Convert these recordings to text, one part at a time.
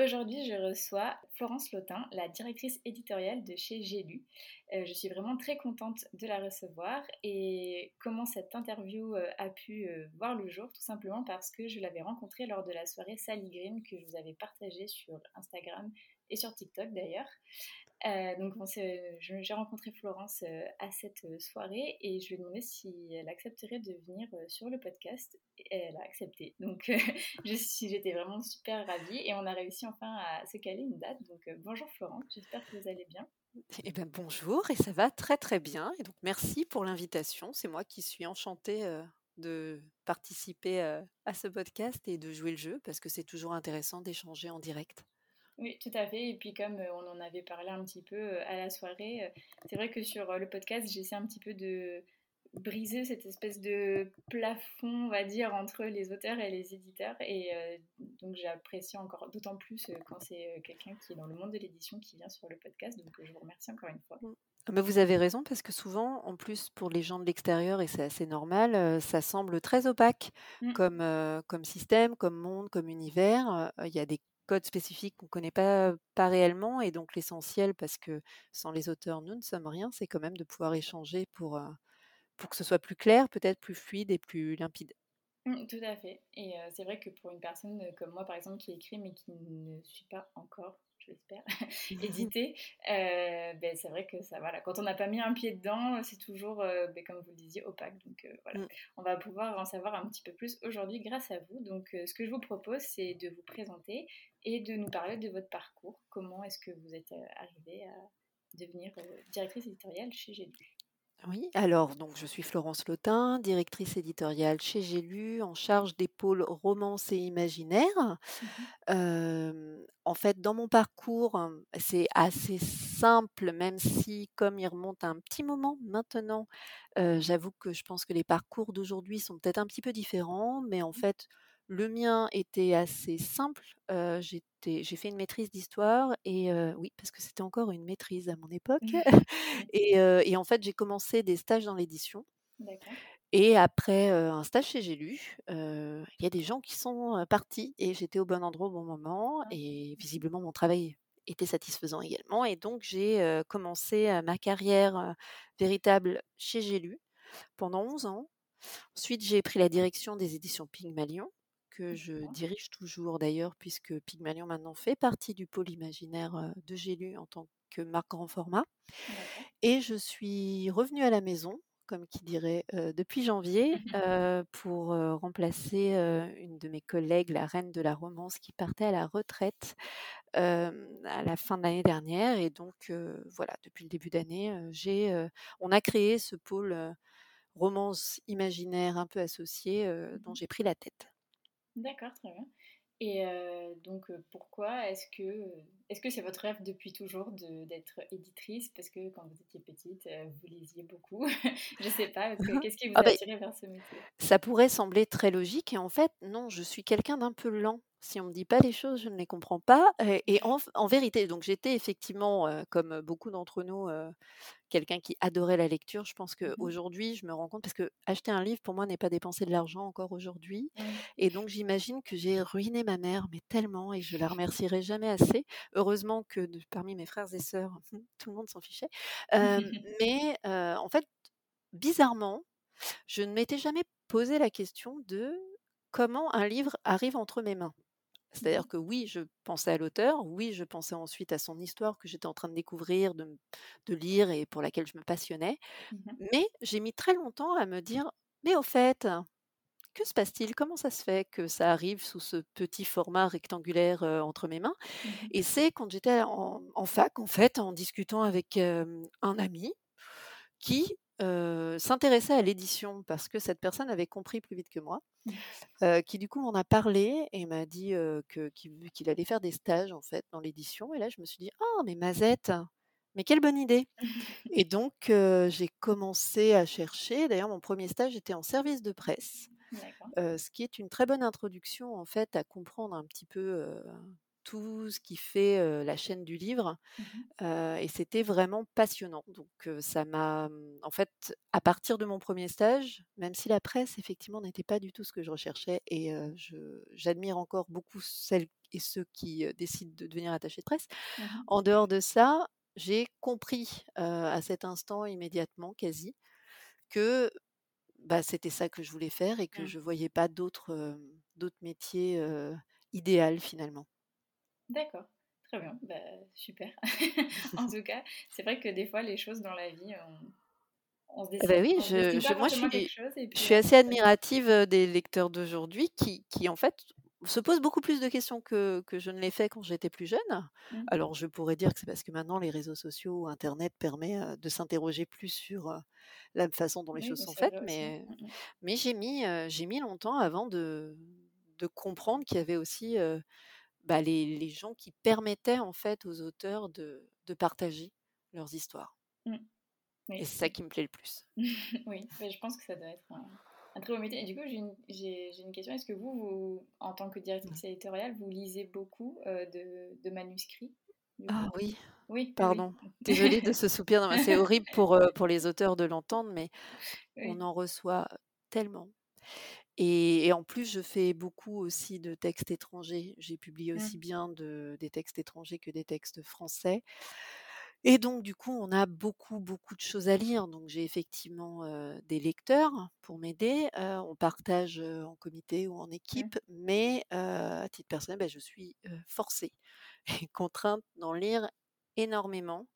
Aujourd'hui, je reçois Florence Lautin, la directrice éditoriale de chez J'ai. Euh, je suis vraiment très contente de la recevoir et comment cette interview euh, a pu euh, voir le jour, tout simplement parce que je l'avais rencontrée lors de la soirée Sally Green que je vous avais partagée sur Instagram et sur TikTok d'ailleurs. Euh, donc j'ai rencontré Florence euh, à cette euh, soirée et je lui ai demandé si elle accepterait de venir sur le podcast elle a accepté. Donc j'étais vraiment super ravie et on a réussi enfin à se caler une date. Donc bonjour Florence, j'espère que vous allez bien. Eh bien bonjour et ça va très très bien et donc merci pour l'invitation. C'est moi qui suis enchantée de participer à ce podcast et de jouer le jeu parce que c'est toujours intéressant d'échanger en direct. Oui, tout à fait. Et puis comme euh, on en avait parlé un petit peu euh, à la soirée, euh, c'est vrai que sur le podcast, j'essaie un petit peu de briser cette espèce de plafond, on va dire, entre les auteurs et les éditeurs. Et donc j'apprécie encore d'autant plus quand c'est quelqu'un qui est dans le monde de l'édition qui vient sur le podcast. Donc je vous remercie encore une fois. Ah, mais vous avez raison parce que souvent, en plus pour les gens de l'extérieur, et c'est assez normal, ça semble très opaque mmh. comme, comme système, comme monde, comme univers. Il y a des codes spécifiques qu'on ne connaît pas, pas réellement. Et donc l'essentiel, parce que sans les auteurs, nous ne sommes rien, c'est quand même de pouvoir échanger pour, pour que ce soit plus clair, peut-être plus fluide et plus limpide. Mmh, tout à fait. Et c'est vrai que pour une personne comme moi, par exemple, qui écrit mais qui ne suit pas encore j'espère, édité, euh, ben, c'est vrai que ça, voilà, quand on n'a pas mis un pied dedans, c'est toujours, euh, ben, comme vous le disiez, opaque. Donc euh, voilà, mm. on va pouvoir en savoir un petit peu plus aujourd'hui grâce à vous. Donc ce que je vous propose, c'est de vous présenter et de nous parler de votre parcours. Comment est-ce que vous êtes arrivée à devenir directrice éditoriale chez J'ai oui, alors donc je suis Florence Lotin, directrice éditoriale chez J'ai lu, en charge des pôles romance et imaginaire. Mmh en fait, dans mon parcours, c'est assez simple, même si comme il remonte à un petit moment maintenant, j'avoue que je pense que les parcours d'aujourd'hui sont peut-être un petit peu différents, mais en mmh. fait, le mien était assez simple. j'ai fait une maîtrise d'histoire et oui, parce que c'était encore une maîtrise à mon époque. Mmh. et, en fait, j'ai commencé des stages dans l'édition. Et après un stage chez J'ai lu, il y a des gens qui sont partis et j'étais au bon endroit au bon moment. Ah. Et visiblement, mon travail était satisfaisant également. Et donc, j'ai commencé ma carrière véritable chez J'ai lu pendant 11 ans. Ensuite, j'ai pris la direction des éditions Pygmalion que je dirige toujours d'ailleurs, puisque Pygmalion maintenant fait partie du pôle imaginaire de Gélu en tant que marque grand format. Et je suis revenue à la maison, comme qui dirait, depuis janvier, pour remplacer une de mes collègues, la reine de la romance, qui partait à la retraite à la fin de l'année dernière. Et donc, voilà, depuis le début d'année, j'ai, on a créé ce pôle romance imaginaire un peu associé, dont mmh j'ai pris la tête. D'accord, très bien. Et donc pourquoi est-ce que est-ce que c'est votre rêve depuis toujours d'être éditrice? Parce que quand vous étiez petite, vous lisiez beaucoup. je ne sais pas. Qu'est-ce qui vous ah a bah, attiré vers ce métier? Ça pourrait sembler très logique et en fait non. Je suis quelqu'un d'un peu lent. Si on me dit pas les choses, je ne les comprends pas. Et, en, vérité, donc j'étais effectivement, comme beaucoup d'entre nous, quelqu'un qui adorait la lecture. Je pense mmh qu'aujourd'hui, je me rends compte, parce que acheter un livre, pour moi, n'est pas dépenser de l'argent encore aujourd'hui. Mmh. Et donc, j'imagine que j'ai ruiné ma mère, mais tellement, et je la remercierai jamais assez. Heureusement que parmi mes frères et sœurs, tout le monde s'en fichait. mais en fait, bizarrement, je ne m'étais jamais posé la question de comment un livre arrive entre mes mains. C'est-à-dire que oui, je pensais à l'auteur, oui, je pensais ensuite à son histoire que j'étais en train de découvrir, de, lire et pour laquelle je me passionnais. Mmh mais j'ai mis très longtemps à me dire, mais au fait, que se passe-t-il? Comment ça se fait que ça arrive sous ce petit format rectangulaire entre mes mains? Mmh Et c'est quand j'étais en, fac, en fait, en discutant avec un ami qui s'intéressait à l'édition parce que cette personne avait compris plus vite que moi, mmh. qui du coup m'en a parlé et m'a dit que, qu'il, allait faire des stages en fait dans l'édition. Et là, je me suis dit, ah, mais Mazette, mais quelle bonne idée et donc j'ai commencé à chercher. D'ailleurs, mon premier stage était en service de presse, ce qui est une très bonne introduction, en fait, à comprendre un petit peu, tout ce qui fait, la chaîne du livre, mmh et c'était vraiment passionnant. Donc ça m'a, mmh, en fait, à partir de mon premier stage, même si la presse effectivement n'était pas du tout ce que je recherchais et je j'admire encore beaucoup celles et ceux qui, décident de devenir attachés de presse. Mmh En dehors de ça, j'ai compris, à cet instant immédiatement quasi, que, bah, c'était ça que je voulais faire et que Mmh. je voyais pas d'autres, d'autres métiers, idéal finalement. D'accord, très bien, bah, super. En tout cas, c'est vrai que des fois les choses dans la vie, on on se Eh beh, destine oui, on se je moi je suis chose je suis assez admirative, heu, des lecteurs d'aujourd'hui qui qui en fait se posent beaucoup plus de questions que que je ne l'ai fait quand j'étais plus jeune. Mmh. Alors je pourrais dire que c'est parce que maintenant les réseaux sociaux ou internet permet, heu, de s'interroger plus sur, heu, la façon dont les Oui, choses mais sont faites, mais Mmh mh. mais j'ai mis, j'ai mis longtemps avant de de comprendre qu'il y avait aussi, bah, les les gens qui permettaient en fait aux auteurs de de partager leurs histoires. Mmh. Et c'est ça qui me plaît le plus. oui, bah, je pense que ça doit être un un très beau métier et du coup, j'ai une une question. Est-ce que vous vous, en tant que directrice éditoriale, vous lisez beaucoup, heu, de de manuscrits, Ah oui, Oui, pardon. Désolée de ce soupir c'est horrible pour, heu, pour les auteurs de l'entendre, mais on en reçoit tellement et et en plus, je fais beaucoup aussi de textes étrangers. J'ai publié Mmh. aussi bien de des textes étrangers que des textes français et donc du coup, on a beaucoup, beaucoup de choses à lire. Donc j'ai effectivement, des lecteurs pour m'aider, on partage, en comité ou en Mmh. équipe, mais à titre personnel, bah, je suis, forcée et contrainte d'en lire énormément,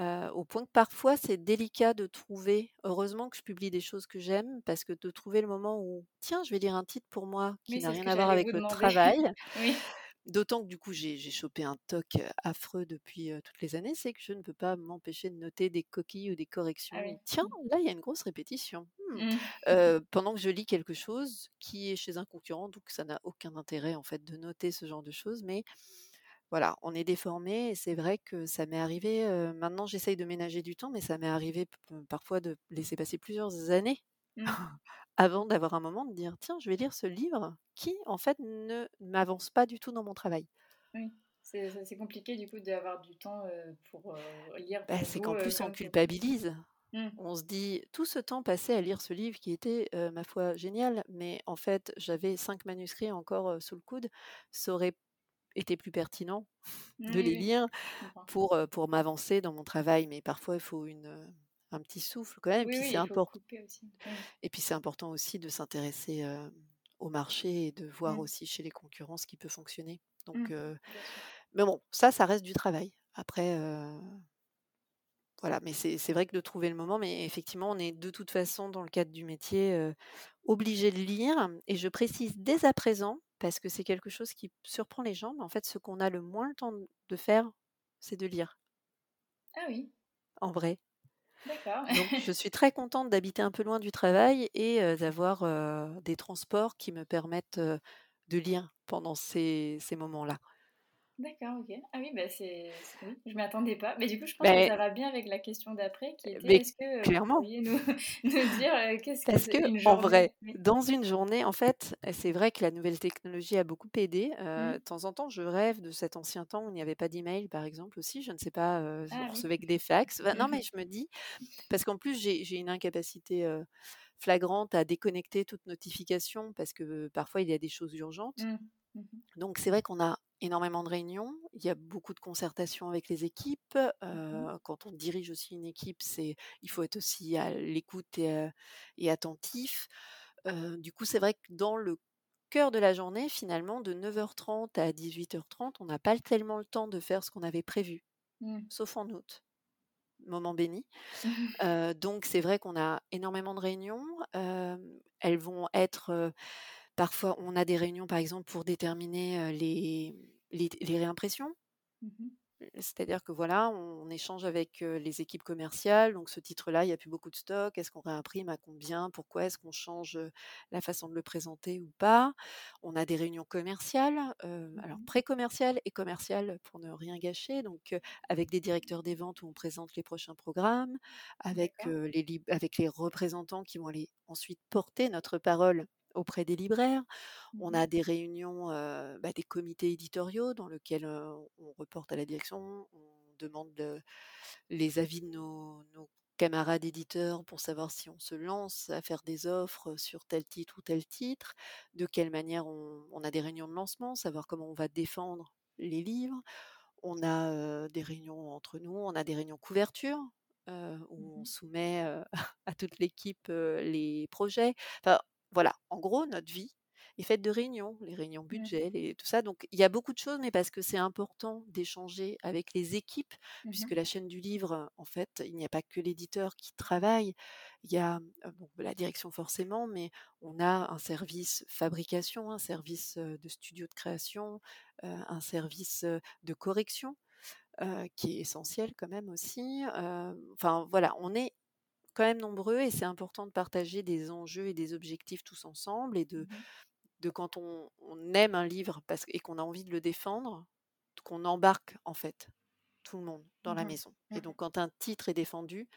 au point que parfois c'est délicat de trouver heureusement que je publie des choses que j'aime parce que de trouver le moment où: «Tiens, je vais lire un titre pour moi qui Oui, n'a rien à voir avec le demander. travail». Oui. D'autant que du coup j'ai chopé un TOC, affreux depuis, toutes les années, c'est que je ne peux pas m'empêcher de noter des coquilles ou des Ah corrections ou: oui. «Tiens, Mmh. là, il y a une grosse répétition. Mmh», Mmh. pendant que je lis quelque chose qui est chez un concurrent, donc ça n'a aucun intérêt en fait de noter ce genre de choses, mais voilà, on est déformés et c'est vrai que ça m'est arrivé, maintenant j'essaye de ménager du temps, mais ça m'est arrivé parfois de laisser passer plusieurs années Mmh. avant d'avoir un moment de dire: «Tiens, je vais lire ce livre qui en fait ne m'avance pas du tout dans mon travail». Oui, c'est compliqué du coup d'avoir du temps, pour, lire Bah, c'est qu'en plus on culpabilise. Mmh. On se dit: «Tout ce temps passé à lire ce livre qui était, ma foi génial, mais en fait j'avais 5 manuscrits encore, sous le coude, ça aurait été plus pertinent de les lire pour, pour m'avancer dans mon travail». Mais parfois il faut une, un petit souffle quand même et puis oui, c'est et puis important aussi de s'intéresser, au marché et de voir Mmh. aussi chez les concurrents ce qui peut fonctionner. Donc Mmh. mais bon, ça, ça reste du travail. Après, voilà, mais c'est vrai que de trouver le moment, mais effectivement, on est de toute façon dans le cadre du métier, obligé de lire et je précise dès à présent, parce que c'est quelque chose qui surprend les gens, mais en fait, ce qu'on a le moins le temps de faire, c'est de lire. Ah oui, En vrai. d'accord. Donc je suis très contente d'habiter un peu loin du travail et d'avoir, des transports qui me permettent, de lire pendant ces ces moments-là. D'accord, OK. Ah oui, bah, c'est je m'y attendais pas. Mais du coup, je pense que Beh ça va bien avec la question d'après qui était: mais «Est-ce que, vous clairement. pourriez nous nous dire, heu, qu'est-ce que Parce une qu'en journée?» vrai, dans une journée, en fait, c'est vrai que la nouvelle technologie a beaucoup aidé. Mmh. de temps en temps, je rêve de cet ancien temps où il n'y avait pas d'email, par exemple, aussi. Je ne sais pas, on Ah oui. recevait que des fax. Bah, non, mais je me dis parce qu'en plus, j'ai j'ai une incapacité, heu, flagrante à déconnecter toute notification parce que, parfois, il y a des choses urgentes. Mmh. Mmh mh. Donc c'est vrai qu'on a énormément de réunions, il y a beaucoup de concertations avec les équipes. Mmh quand on dirige aussi une équipe, c'est il faut être aussi à l'écoute et attentif. Du coup, c'est vrai que dans le cœur de la journée, finalement, de 9:30 à 18:30, on n'a pas tellement le temps de faire ce qu'on avait prévu, Mmh. sauf en août, moment béni. Donc c'est vrai qu'on a énormément de réunions. Elles vont être, parfois on a des réunions, par exemple, pour déterminer, les les les réimpressions. Mmh mh. C'est-à-dire que voilà, on échange avec, les équipes commerciales, donc ce titre-là, il y a plus beaucoup de stock. Est-ce qu'on réimprime? À combien? Pourquoi? Est-ce qu'on change, la façon de le présenter ou pas? On a des réunions commerciales, alors Mmh pré-commerciales et commerciales pour ne rien gâcher, donc avec des directeurs des ventes où on présente les prochains programmes, avec, les avec les représentants qui vont aller ensuite porter notre parole auprès des libraires. On Mmh a des réunions, bah, des comités éditoriaux dans lequel, heu, on reporte à la direction, on demande le les avis de nos nos camarades éditeurs pour savoir si on se lance à faire des offres sur tel titre ou tel titre, de quelle manière on on a des réunions de lancement, savoir comment on va défendre les livres. On a, des réunions entre nous, on a des réunions couverture, où on Mmh soumet, heu, à toute l'équipe, les projets. Enfin, voilà, en gros, notre vie est faite de réunions, les réunions Mmh. budget, les tout ça. Donc il y a beaucoup de choses, mais parce que c'est important d'échanger avec les équipes, puisque Mmh la chaîne du livre, en fait, il n'y a pas que l'éditeur qui travaille. Il y a, bon, la direction forcément, mais on a un service fabrication, un service, de studio de création, un service, de correction, qui est essentiel quand même aussi. Enfin voilà, on est quand même nombreux et c'est important de partager des enjeux et des objectifs tous ensemble et de Mmh de quand on on aime un livre parce et qu'on a envie de le défendre, qu'on embarque en fait tout le monde dans la Mmh maison et Mmh donc quand un titre est défendu,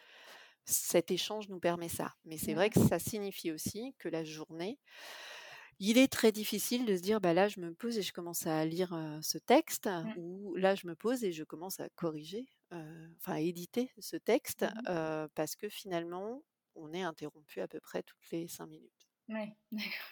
cet échange nous permet ça. Mais c'est vrai que ça signifie aussi que la journée, il est très difficile de se dire: «Bah, là, je me pose et je commence à lire, ce texte» Mmh. ou «Là, je me pose et je commence à corriger, enfin à éditer ce texte», Mmh parce que finalement, on est interrompu à peu près toutes les 5 minutes. Ouais, d'accord.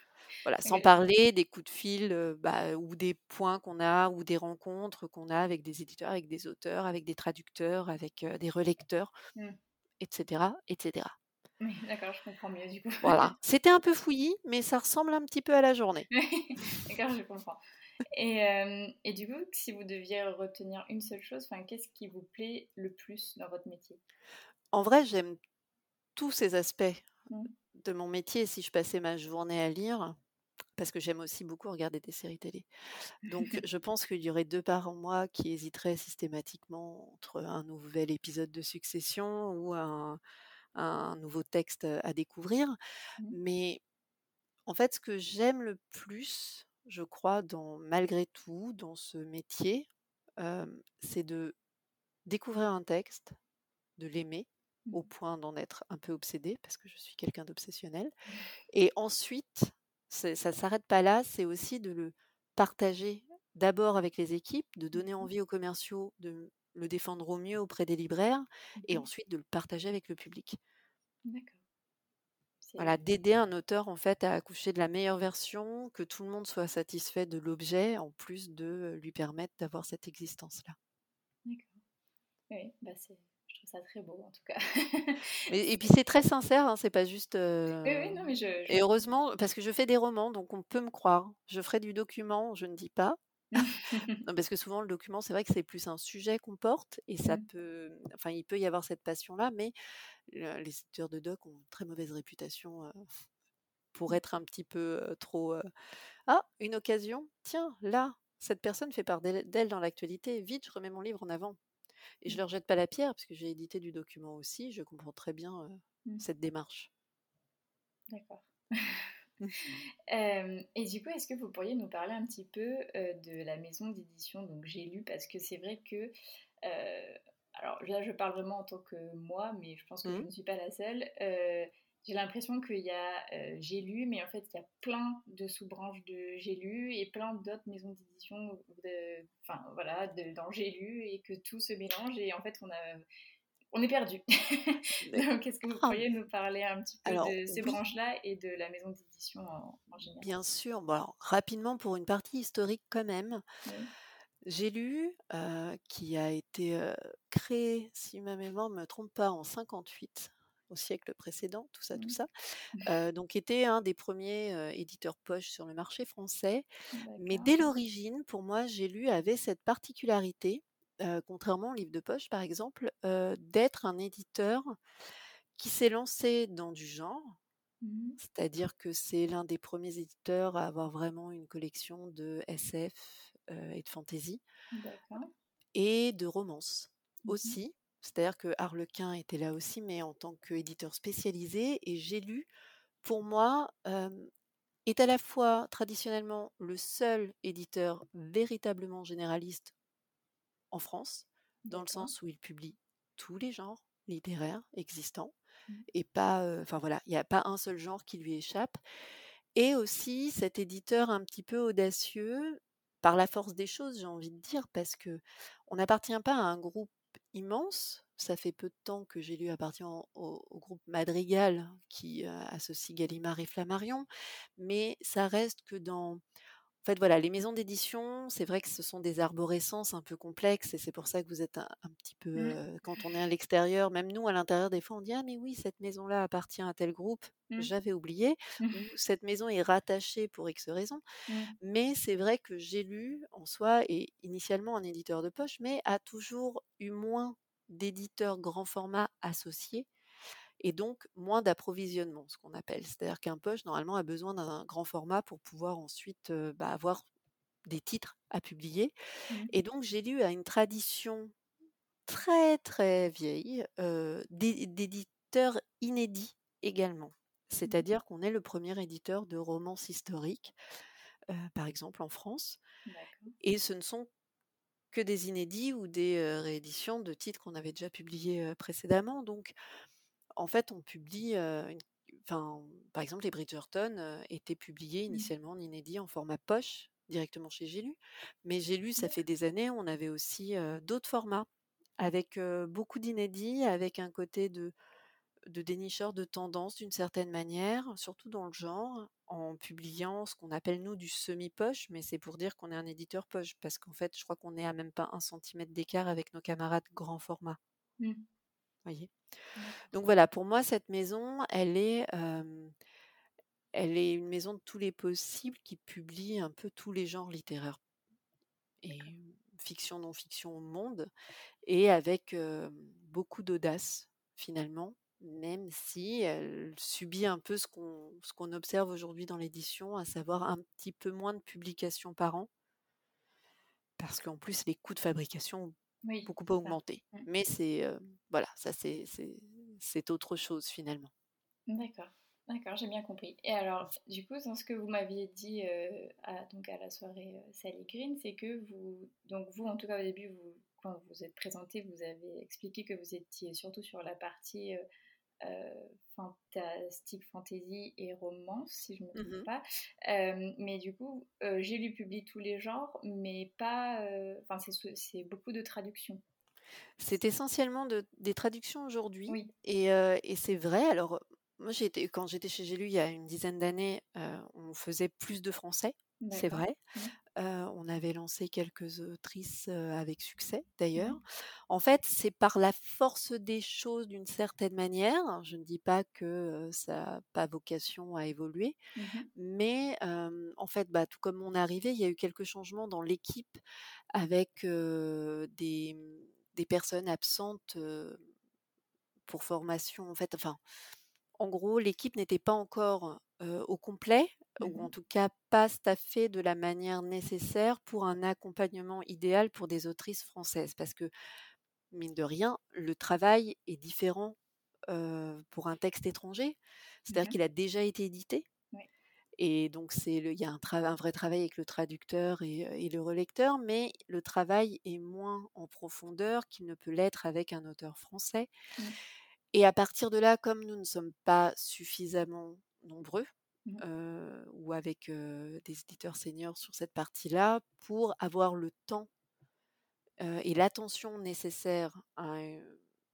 Voilà, sans OK. parler des coups de fil, bah, ou des points qu'on a ou des rencontres qu'on a avec des éditeurs, avec des auteurs, avec des traducteurs, avec, des relecteurs Mmh. et cetera et cetera. Oui, d'accord, je comprends mieux du coup. Voilà, c'était un peu fouillis, mais ça ressemble un petit peu à la journée. D'accord, je comprends. Et hem et du coup, si vous deviez retenir une seule chose, qu'est-ce qui vous plaît le plus dans votre métier? En vrai, j'aime tous ces aspects Mmh. de mon métier. Si je passais ma journée à lire, parce que j'aime aussi beaucoup regarder des séries télé. Donc je pense qu'il y aurait 2 parts en moi qui hésiteraient systématiquement entre un nouvel épisode de Succession ou un un nouveau texte, à découvrir. Mmh. Mais en fait, ce que j'aime le plus, je crois, dans malgré tout, dans ce métier, c'est de découvrir un texte, de l'aimer Mmh. au point d'en être un peu obsédée, parce que je suis quelqu'un d'obsessionnel et ensuite, ça s'arrête pas là, c'est aussi de le partager d'abord avec les équipes, de donner Mmh. envie aux commerciaux de le défendre au mieux auprès des libraires et Mmh ensuite de le partager avec le public. D'accord. Voilà, d'aider un auteur en fait à accoucher de la meilleure version, que tout le monde soit satisfait de l'objet, en plus de lui permettre d'avoir cette existence-là. d'accord. Oui, bah, c'est je trouve ça très beau en tout cas. Et puis C'est très sincère, hein, c'est pas juste, oui, oui, heu non, mais je je et heureusement parce que je fais des romans, donc on peut me croire. Je ferai du document, je ne dis pas. Parce que souvent le document, c'est vrai que c'est plus un sujet qu'on porte et ça Mmh. peut enfin, il peut y avoir cette passion-là, mais le les éditeurs de doc ont une très mauvaise réputation, pour être un petit peu, trop, «Ah, une occasion? Tiens, là, cette personne fait part d'elle dans l'actualité. Vite, je remets mon livre en avant» et je Mmh. leur jette pas la pierre parce que j'ai édité du document aussi, je comprends très bien, Mmh. cette démarche. D'accord. Hem et du coup, est-ce que vous pourriez nous parler un petit peu, heu, de la maison d'édition donc J'ai lu? Parce que c'est vrai que, heu, alors là, je parle vraiment en tant que moi, mais je pense que je Mmh. ne suis pas la seule. J'ai l'impression qu'il y a, J'ai lu, mais en fait, il y a plein de sous-branches de J'ai lu et plein d'autres maisons d'édition de enfin voilà, de dans J'ai lu et que tout se mélange et en fait, on a on est perdu. Donc, est-ce que vous ah! pourriez nous parler un petit peu Alors de ces oui, branches-là et de la maison d'édition en, en général? bien sûr. Bon alors rapidement pour une partie historique quand même, Oui. j'ai lu, heu, qui a été, heu, créé, si ma mémoire ne me trompe pas, en 58, au siècle précédent, tout ça, tout Mmh. ça. Heu, donc était un des premiers er éditeurs poche sur le marché français. Mais dès l'origine, pour moi, j'ai lu avait cette particularité, contrairement aux livres de poche par exemple, d'être un éditeur qui s'est lancé dans du genre. Mmh C'est-à-dire que c'est l'un des premiers éditeurs à avoir vraiment une collection de SF, et de D'accord. et de romance Mmh aussi. C'est-à-dire que Harlequin était là aussi, mais en tant qu'éditeur spécialisé et J'ai lu, pour moi, est à la fois traditionnellement le seul éditeur véritablement généraliste en France, dans le sens où il publie tous les genres littéraires existants Mmh. et pas, heu, enfin voilà, il y a pas un seul genre qui lui échappe et aussi cet éditeur un petit peu audacieux, par la force des choses, j'ai envie de dire, parce qu'on n'appartient pas à un groupe immense. Ça fait peu de temps que J'ai lu appartient au au groupe Madrigal qui, heu, associe Gallimard et Flammarion, mais ça reste que dans en fait, voilà, les maisons d'édition, c'est vrai que ce sont des arborescences un peu complexes et c'est pour ça que vous êtes un un petit peu, Mmh. heu, quand on est à l'extérieur, même nous à l'intérieur, des fois on dit: «Ah mais oui, cette maison-là appartient à tel groupe, Mmh. j'avais oublié» ou «Cette maison est rattachée pour X raisons». Mmh. Mais c'est vrai que J'ai lu, en soi, est initialement un éditeur de poche, mais a toujours eu moins d'éditeurs grand format associés et donc moins d'approvisionnement, ce qu'on appelle. C'est-à-dire qu'un poche, normalement, a besoin d'un grand format pour pouvoir ensuite, bah, avoir des titres à publier Mmh. et donc J'ai lu a une tradition très, très vieille, d'éditeurs inédits également. Mmh C'est-à-dire qu'on est le premier éditeur de romances historiques, par exemple en France et ce ne sont que des inédits ou des, rééditions de titres qu'on avait déjà publiés, précédemment donc en fait, on publie, heu, une enfin, par exemple, les Bridgerton, étaient publiés Mmh. initialement en inédit en format poche, directement chez J'ai lu. Mais J'ai lu, ça fait D'accord. des années, on avait aussi, d'autres formats avec, beaucoup d'inédits, avec un côté de de dénicheur de tendances d'une certaine manière, surtout dans le genre, en publiant ce qu'on appelle nous du semi-poche, mais c'est pour dire qu'on est un éditeur poche parce qu'en fait, je crois qu'on est à même pas un centimètre d'écart avec nos camarades grand format, Mmh. Voyez? Donc voilà, pour moi, cette maison, elle est, elle est une maison de tous les possibles qui publie un peu tous les genres littéraires et fiction, non-fiction au monde et avec, beaucoup d'audace finalement, même si elle subit un peu ce qu'on ce qu'on observe aujourd'hui dans l'édition, à savoir un petit peu moins de publications par an. Parce qu'en plus les coûts de fabrication Oui, beaucoup ça. augmenté. Mmh. Mais c'est, heu, voilà, ça c'est autre chose finalement. D'accord. D'accord, j'ai bien compris. Et alors, du coup, dans ce que vous m'aviez dit euh, à, donc à la soirée euh, Sally Green, c'est que vous, donc vous, en tout cas au début, vous, quand vous êtes présenté, vous avez expliqué que vous étiez surtout sur la partie euh, euh, fantastique, fantasy et romance, si je ne me trompe Mmh pas. Euh, mais du coup, euh, j'ai lu publie tous les genres, mais pas. euh, Enfin, c'est c'est beaucoup de traductions. C'est essentiellement de des traductions aujourd'hui Oui, et c'est vrai alors, moi été quand j'étais chez J'ai lu il y a une dizaine d'années, on faisait plus de français, c'est vrai. Mmh. Heu, on avait lancé quelques autrices, avec succès d'ailleurs. Mhm. En fait, c'est par la force des choses d'une certaine manière. Je ne dis pas que, ça a pas vocation à évoluer, Mhm. mais en fait, bah, tout comme mon arrivée, il y a eu quelques changements dans l'équipe avec, des, mmh, des personnes absentes, pour formation en fait, enfin, en gros, l'équipe n'était pas encore, au complet ou en Mhm. tout cas pas staffée de la manière nécessaire pour un accompagnement idéal pour des autrices françaises. Parce que, mine de rien, le travail est différent, pour un texte étranger. C'est-à-dire qu'il a déjà été édité Oui. et donc c'est le il y a un vrai travail avec le traducteur et le relecteur, mais le travail est moins en profondeur qu'il ne peut l'être avec un auteur français Mmh. et à partir de là, comme nous ne sommes pas suffisamment nombreux, Mmh. ou avec, des éditeurs seniors sur cette partie-là, pour avoir le temps, et l'attention nécessaire à,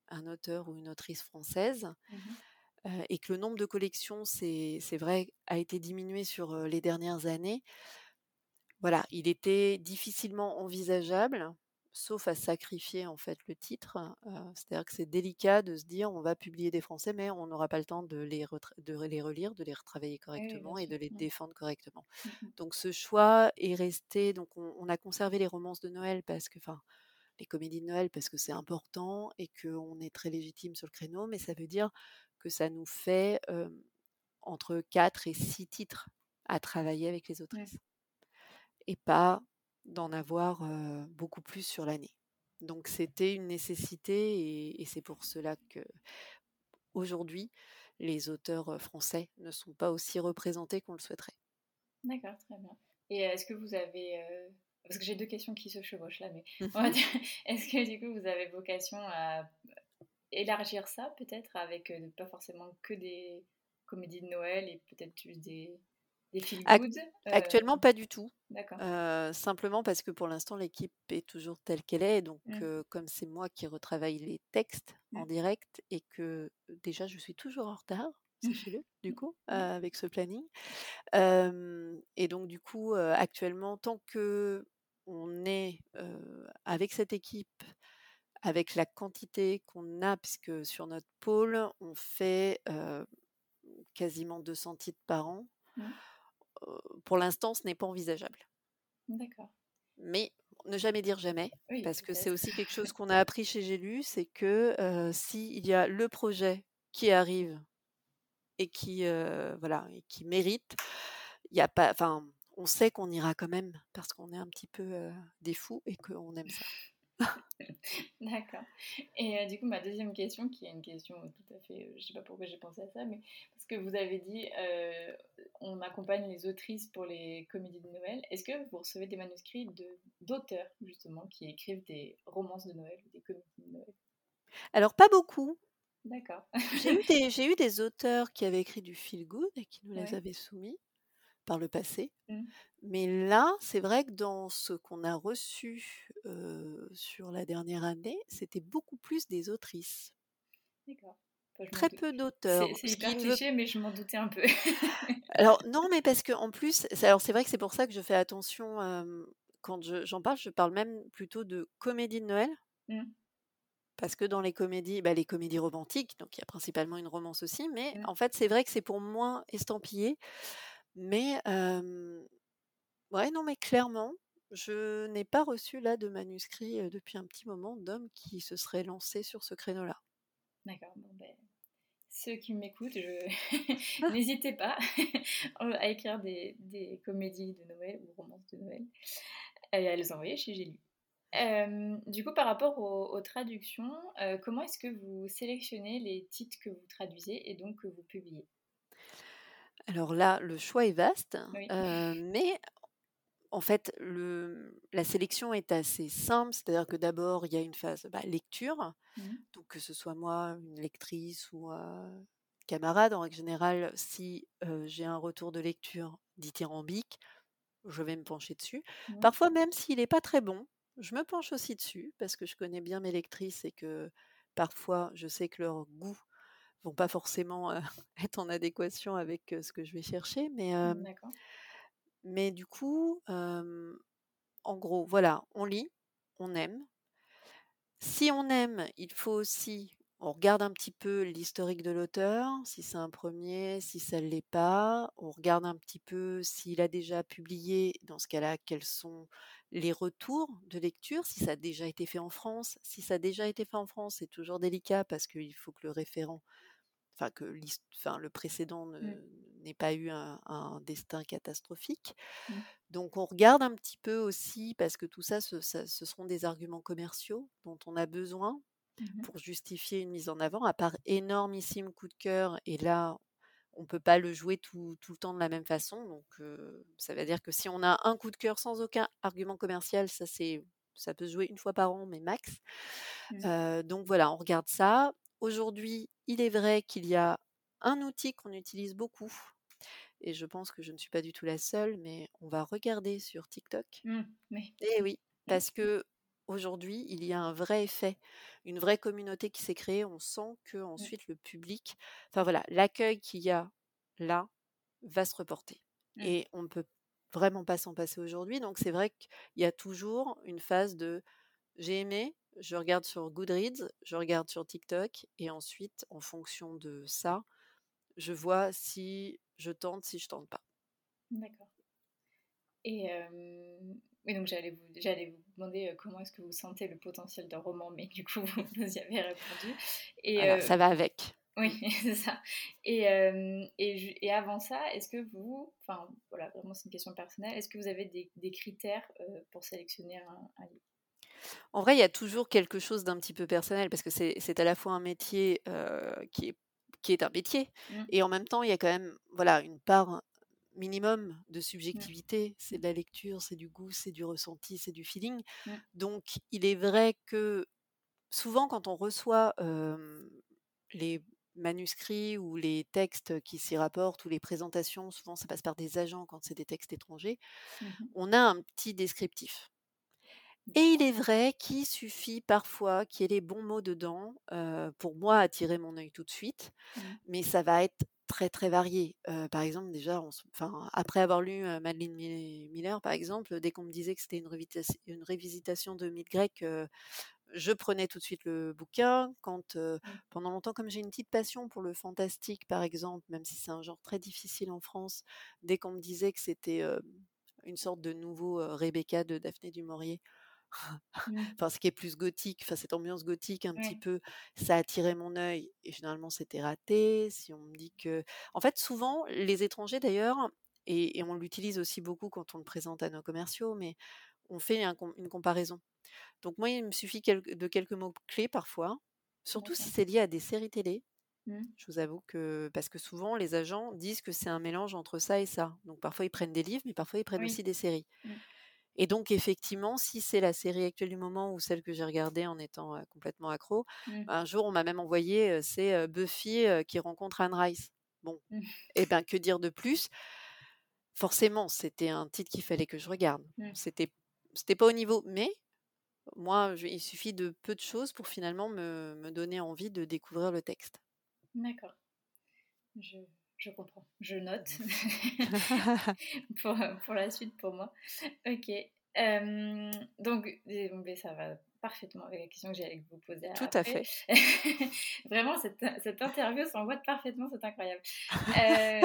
un auteur ou une autrice française, heu et que le nombre de collections, c'est vrai, a été diminué sur, les dernières années. Voilà, il était difficilement envisageable, sauf à sacrifier en fait le titre, heu, c'est-à-dire que c'est délicat de se dire: «On va publier des français, mais on n'aura pas le temps de les de les relire, de les retravailler oui, correctement et de les défendre correctement». Mmh mh. Donc ce choix est resté donc on on a conservé les romances de Noël parce que enfin, les comédies de Noël parce que c'est important et qu'on est très légitime sur le créneau, mais ça veut dire que ça nous fait, entre 4 et 6 titres à travailler avec les autrices et pas d'en avoir, beaucoup plus sur l'année. Donc c'était une nécessité et, et c'est pour cela que aujourd'hui les auteurs français ne sont pas aussi représentés qu'on le souhaiterait. D'accord, très bien. Et est-ce que vous avez parce que j'ai deux questions qui se chevauchent là, mais Mmh est-ce que du coup vous avez vocation à élargir ça peut-être avec pas forcément que des comédies de Noël et peut-être plus des, des feel good Actuellement, pas du tout. Simplement parce que pour l'instant, l'équipe est toujours telle qu'elle est. Donc, Mmh. comme c'est moi qui retravaille les textes en Mmh. direct et que déjà, je suis toujours en retard, sachez-le, du coup, Mmh. avec ce planning. et donc, du coup, actuellement, tant que on est avec cette équipe, avec la quantité qu'on a, puisque sur notre pôle, on fait quasiment 200 titres par an. Mmh. Pour l'instant, ce n'est pas envisageable. D'accord. Mais ne jamais dire jamais, Oui, parce que c'est aussi quelque chose qu'on a appris chez J'ai lu, c'est que s'il y a le projet qui arrive et qui, voilà, et qui mérite, il y a pas, enfin, on sait qu'on ira quand même parce qu'on est un petit peu des fous et qu'on aime ça. D'accord. Et du coup, ma deuxième question, qui est une question tout à fait, je sais pas pourquoi j'ai pensé à ça, mais parce que vous avez dit, on accompagne les autrices pour les comédies de Noël. Est-ce que vous recevez des manuscrits d'auteurs justement qui écrivent des romances de Noël ou des comédies de Noël? Alors pas beaucoup. D'accord. J'ai eu, des, j'ai eu des auteurs qui avaient écrit du feel good et qui nous les avaient soumis par le passé. Mmh. Mais là, c'est vrai que dans ce qu'on a reçu sur la dernière année, c'était beaucoup plus des autrices. D'accord. Enfin, Très peu d'auteurs. C'est hyper cliché, mais je m'en doutais un peu. Alors non, mais parce que en plus, c'est- alors c'est vrai que c'est pour ça que je fais attention euh, quand je- j'en parle. Je parle même plutôt de comédie de Noël. Mm. Parce que dans les comédies, bah, les comédies romantiques, donc il y a principalement une romance aussi, mais Mm. en fait c'est vrai que c'est pour moins estampillé. Mais ouais, non, mais clairement, je n'ai pas reçu là de manuscrit depuis un petit moment d'hommes qui se seraient lancés sur ce créneau-là. D'accord. Bon, ben, ceux qui m'écoutent, je... n'hésitez pas à écrire des, comédies de Noël ou romances de Noël et à les envoyer chez J'ai lu. Du coup, par rapport aux, traductions, comment est-ce que vous sélectionnez les titres que vous traduisez et donc que vous publiez? Alors là, le choix est vaste, Oui. euh, mais en fait, le, la sélection est assez simple, c'est-à-dire que d'abord, il y a une phase bah, lecture, Mhm. donc que ce soit moi, une lectrice ou un camarade, en règle générale, si euh, j'ai un retour de lecture dithyrambique, je vais me pencher dessus. Mhm. Parfois, même s'il n'est pas très bon, je me penche aussi dessus, parce que je connais bien mes lectrices et que parfois, je sais que leur goût vont pas forcément être en adéquation avec ce que je vais chercher, mais D'accord. mais du coup, en gros, voilà, on lit, on aime. Si on aime, il faut aussi, on regarde un petit peu l'historique de l'auteur, si c'est un premier, si ça ne l'est pas. On regarde un petit peu s'il a déjà publié, dans ce cas-là, quels sont les retours de lecture, si ça a déjà été fait en France. Si ça a déjà été fait en France, c'est toujours délicat parce qu'il faut que le référent, enfin que le précédent n'ait pas eu un, un destin catastrophique. Mm. Donc on regarde un petit peu aussi, parce que tout ça ce, ça- ce seront des arguments commerciaux dont on a besoin Mhm. pour justifier une mise en avant, à part énormissime coup de cœur, et là, on ne peut pas le jouer tout, tout le temps de la même façon. Donc, euh, ça veut dire que si on a un coup de cœur sans aucun argument commercial, ça, c'est, ça peut se jouer une fois par an, mais max. Mm. Euh, donc voilà, on regarde ça. Aujourd'hui, il est vrai qu'il y a un outil qu'on utilise beaucoup, et je pense que je ne suis pas du tout la seule, mais on va regarder sur TikTok. Mm. Oui. Eh oui, parce que aujourd'hui, il y a un vrai effet, une vraie communauté qui s'est créée. On sent que ensuite le public, enfin voilà, l'accueil qu'il y a là va se reporter. Et on ne peut vraiment pas s'en passer aujourd'hui. Donc c'est vrai qu'il y a toujours une phase de j'ai aimé, je regarde sur Goodreads, je regarde sur TikTok, et ensuite, en fonction de ça, je vois si je tente, si je tente pas. D'accord. Et euh, oui, donc j'allais vous, j'allais vous demander comment est-ce que vous sentez le potentiel d'un roman, mais du coup vous, y avez répondu. Et euh, ça va avec. oui, c'est ça. Et, euh, et, avant ça, est-ce que vous, enfin voilà, vraiment c'est une question personnelle, est-ce que vous avez des, des critères pour sélectionner un, un livre? En vrai, il y a toujours quelque chose d'un petit peu personnel parce que c'est à la fois un métier qui, est, qui est un métier Mmh. et en même temps, il y a quand même voilà, une part minimum de subjectivité. C'est de la lecture, c'est du goût, c'est du ressenti, c'est du feeling. Mmh. Donc, il est vrai que souvent, quand on reçoit les manuscrits ou les textes qui s'y rapportent ou les présentations, souvent ça passe par des agents quand c'est des textes étrangers, Mmh on a un petit descriptif. Et il est vrai qu'il suffit parfois qu'il y ait les bons mots dedans pour moi attirer mon œil tout de suite, Mmh. mais ça va être très très varié. par exemple, déjà, enfin, après avoir lu Madeleine Miller, par exemple, dès qu'on me disait que c'était une, une, révisitation de mythes grecs, je prenais tout de suite le bouquin. Quand Mmh. pendant longtemps, comme j'ai une petite passion pour le fantastique, par exemple, même si c'est un genre très difficile en France, dès qu'on me disait que c'était une sorte de nouveau Rebecca de Daphné du Maurier. Enfin ce qui est plus gothique, enfin cette ambiance gothique un petit peu, ça attirait mon œil et généralement c'était raté. Si on me dit que, en fait, souvent les étrangers d'ailleurs, et, on l'utilise aussi beaucoup quand on le présente à nos commerciaux, mais on fait une comparaison. Donc moi, il me suffit de quelques mots clés parfois, surtout si c'est lié à des séries télé. Mmh. Je vous avoue que parce que souvent les agents disent que c'est un mélange entre ça et ça. Donc parfois ils prennent des livres, mais parfois ils prennent aussi des séries. Mmh. Et donc, effectivement, si c'est la série actuelle du moment ou celle que j'ai regardée en étant complètement accro, Mmh. un jour, on m'a même envoyé, c'est Buffy qui rencontre Anne Rice. Bon, Mmh. et ben que dire de plus? Forcément, c'était un titre qu'il fallait que je regarde. Mmh. C'était, c'était pas au niveau, mais moi, il suffit de peu de choses pour finalement me, me donner envie de découvrir le texte. D'accord. Je, je comprends. Je note pour, pour, la suite pour moi. Ok. Euh, donc, ça va parfaitement avec la question que j'allais vous poser. Tout à fait. Vraiment, cette, cette interview s'envoie parfaitement, c'est incroyable. Euh,